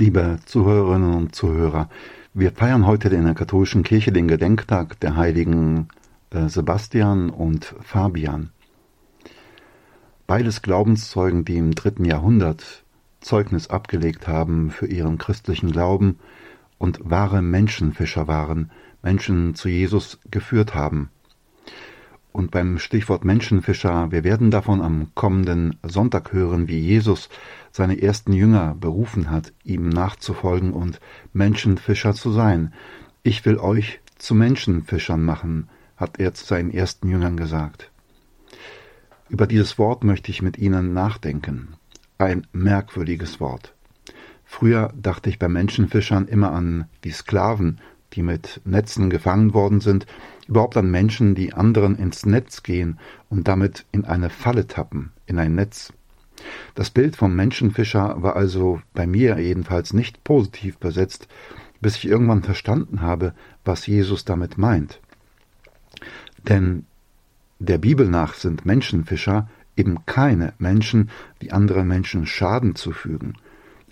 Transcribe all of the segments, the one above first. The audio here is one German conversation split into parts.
Liebe Zuhörerinnen und Zuhörer, wir feiern heute in der katholischen Kirche den Gedenktag der heiligen äh, Sebastian und Fabian. Beides Glaubenszeugen, die im dritten Jahrhundert Zeugnis abgelegt haben für ihren christlichen Glauben und wahre Menschenfischer waren, Menschen zu Jesus geführt haben. Und beim Stichwort Menschenfischer, wir werden davon am kommenden Sonntag hören, wie Jesus seine ersten Jünger berufen hat, ihm nachzufolgen und Menschenfischer zu sein. Ich will euch zu Menschenfischern machen, hat er zu seinen ersten Jüngern gesagt. Über dieses Wort möchte ich mit Ihnen nachdenken. Ein merkwürdiges Wort. Früher dachte ich bei Menschenfischern immer an die Sklaven, die mit Netzen gefangen worden sind, überhaupt an Menschen, die anderen ins Netz gehen und damit in eine Falle tappen, in ein Netz. Das Bild vom Menschenfischer war also bei mir jedenfalls nicht positiv besetzt, bis ich irgendwann verstanden habe, was Jesus damit meint. Denn der Bibel nach sind Menschenfischer eben keine Menschen, die anderen Menschen Schaden zufügen,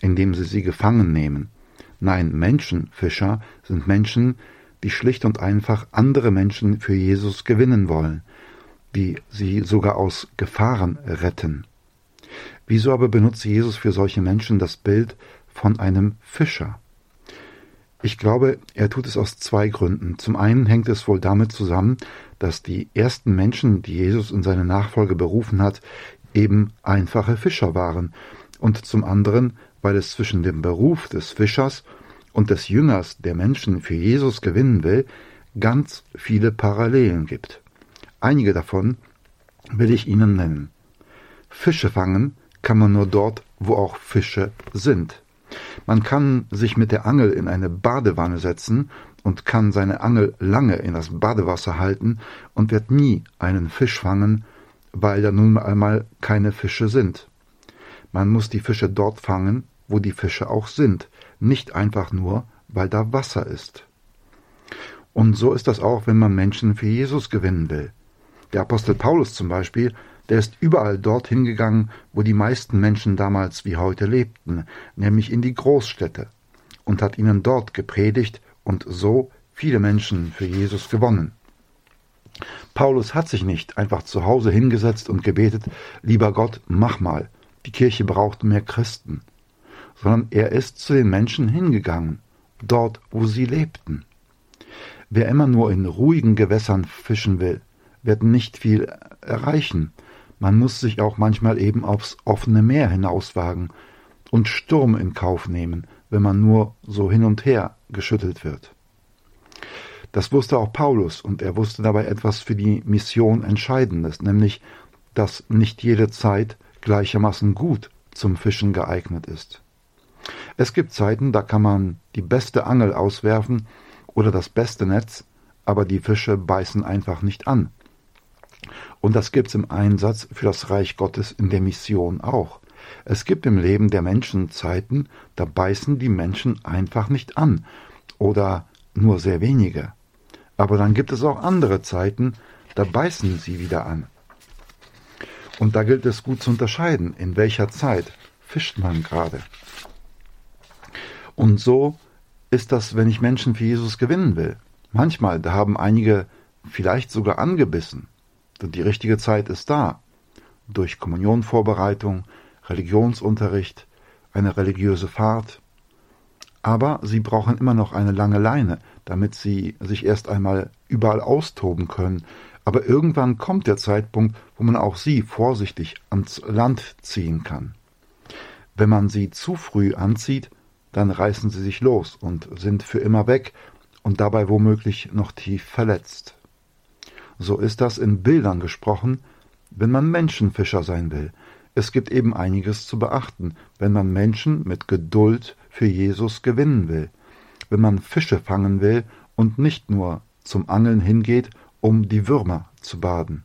indem sie sie gefangen nehmen. Nein, Menschenfischer sind Menschen, die schlicht und einfach andere Menschen für Jesus gewinnen wollen, die sie sogar aus Gefahren retten. Wieso aber benutzt Jesus für solche Menschen das Bild von einem Fischer? Ich glaube, er tut es aus zwei Gründen. Zum einen hängt es wohl damit zusammen, dass die ersten Menschen, die Jesus in seine Nachfolge berufen hat, eben einfache Fischer waren, und zum anderen, weil es zwischen dem Beruf des Fischers und des Jüngers, der Menschen für Jesus gewinnen will, ganz viele Parallelen gibt. Einige davon will ich Ihnen nennen. Fische fangen kann man nur dort, wo auch Fische sind. Man kann sich mit der Angel in eine Badewanne setzen und kann seine Angel lange in das Badewasser halten und wird nie einen Fisch fangen, weil da nun einmal keine Fische sind. Man muss die Fische dort fangen, wo die Fische auch sind, nicht einfach nur, weil da Wasser ist. Und so ist das auch, wenn man Menschen für Jesus gewinnen will. Der Apostel Paulus zum Beispiel der ist überall dorthin gegangen, wo die meisten Menschen damals wie heute lebten, nämlich in die Großstädte, und hat ihnen dort gepredigt und so viele Menschen für Jesus gewonnen. Paulus hat sich nicht einfach zu Hause hingesetzt und gebetet, lieber Gott, mach mal, die Kirche braucht mehr Christen, sondern er ist zu den Menschen hingegangen, dort, wo sie lebten. Wer immer nur in ruhigen Gewässern fischen will, wird nicht viel erreichen, man muss sich auch manchmal eben aufs offene Meer hinauswagen und Sturm in Kauf nehmen, wenn man nur so hin und her geschüttelt wird. Das wusste auch Paulus, und er wusste dabei etwas für die Mission Entscheidendes, nämlich, dass nicht jede Zeit gleichermaßen gut zum Fischen geeignet ist. Es gibt Zeiten, da kann man die beste Angel auswerfen oder das beste Netz, aber die Fische beißen einfach nicht an. Und das gibt's im Einsatz für das Reich Gottes in der Mission auch. Es gibt im Leben der Menschen Zeiten, da beißen die Menschen einfach nicht an oder nur sehr wenige. Aber dann gibt es auch andere Zeiten, da beißen sie wieder an. Und da gilt es gut zu unterscheiden, in welcher Zeit fischt man gerade. Und so ist das, wenn ich Menschen für Jesus gewinnen will. Manchmal, da haben einige vielleicht sogar angebissen. Die richtige Zeit ist da. Durch Kommunionvorbereitung, Religionsunterricht, eine religiöse Fahrt. Aber sie brauchen immer noch eine lange Leine, damit sie sich erst einmal überall austoben können. Aber irgendwann kommt der Zeitpunkt, wo man auch sie vorsichtig ans Land ziehen kann. Wenn man sie zu früh anzieht, dann reißen sie sich los und sind für immer weg und dabei womöglich noch tief verletzt. So ist das in Bildern gesprochen, wenn man Menschenfischer sein will. Es gibt eben einiges zu beachten, wenn man Menschen mit Geduld für Jesus gewinnen will, wenn man Fische fangen will und nicht nur zum Angeln hingeht, um die Würmer zu baden.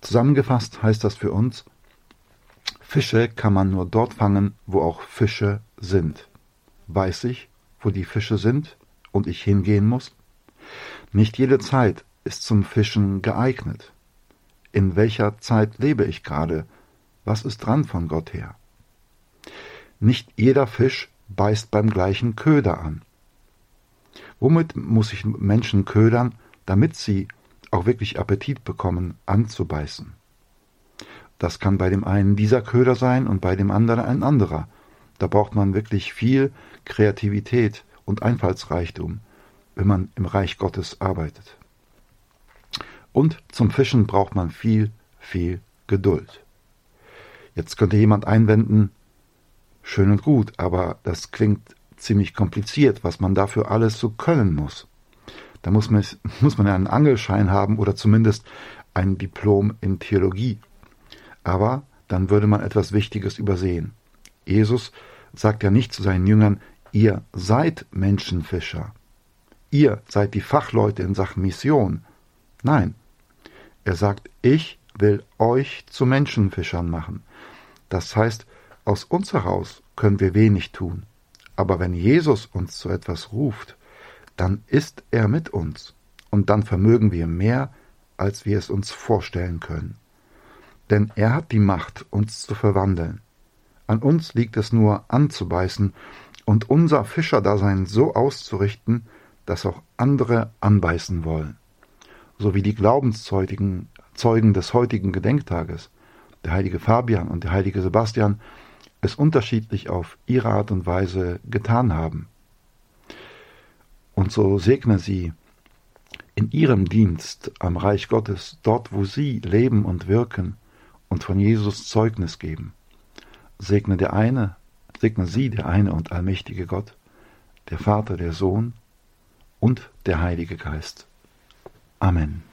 Zusammengefasst heißt das für uns, Fische kann man nur dort fangen, wo auch Fische sind. Weiß ich, wo die Fische sind und ich hingehen muss? Nicht jede Zeit ist zum Fischen geeignet? In welcher Zeit lebe ich gerade? Was ist dran von Gott her? Nicht jeder Fisch beißt beim gleichen Köder an. Womit muss ich Menschen ködern, damit sie auch wirklich Appetit bekommen, anzubeißen? Das kann bei dem einen dieser Köder sein und bei dem anderen ein anderer. Da braucht man wirklich viel Kreativität und Einfallsreichtum, wenn man im Reich Gottes arbeitet. Und zum Fischen braucht man viel, viel Geduld. Jetzt könnte jemand einwenden, schön und gut, aber das klingt ziemlich kompliziert, was man dafür alles so können muss. Da muss man, muss man einen Angelschein haben oder zumindest ein Diplom in Theologie. Aber dann würde man etwas Wichtiges übersehen. Jesus sagt ja nicht zu seinen Jüngern, ihr seid Menschenfischer. Ihr seid die Fachleute in Sachen Mission. Nein, er sagt, ich will euch zu Menschenfischern machen. Das heißt, aus uns heraus können wir wenig tun. Aber wenn Jesus uns zu etwas ruft, dann ist er mit uns. Und dann vermögen wir mehr, als wir es uns vorstellen können. Denn er hat die Macht, uns zu verwandeln. An uns liegt es nur anzubeißen und unser Fischerdasein so auszurichten, dass auch andere anbeißen wollen. So wie die Glaubenszeugen Zeugen des heutigen Gedenktages, der heilige Fabian und der heilige Sebastian, es unterschiedlich auf ihre Art und Weise getan haben. Und so segne sie in ihrem Dienst am Reich Gottes, dort wo sie leben und wirken und von Jesus Zeugnis geben. Segne der eine, segne sie der eine und allmächtige Gott, der Vater, der Sohn und der Heilige Geist. Amen.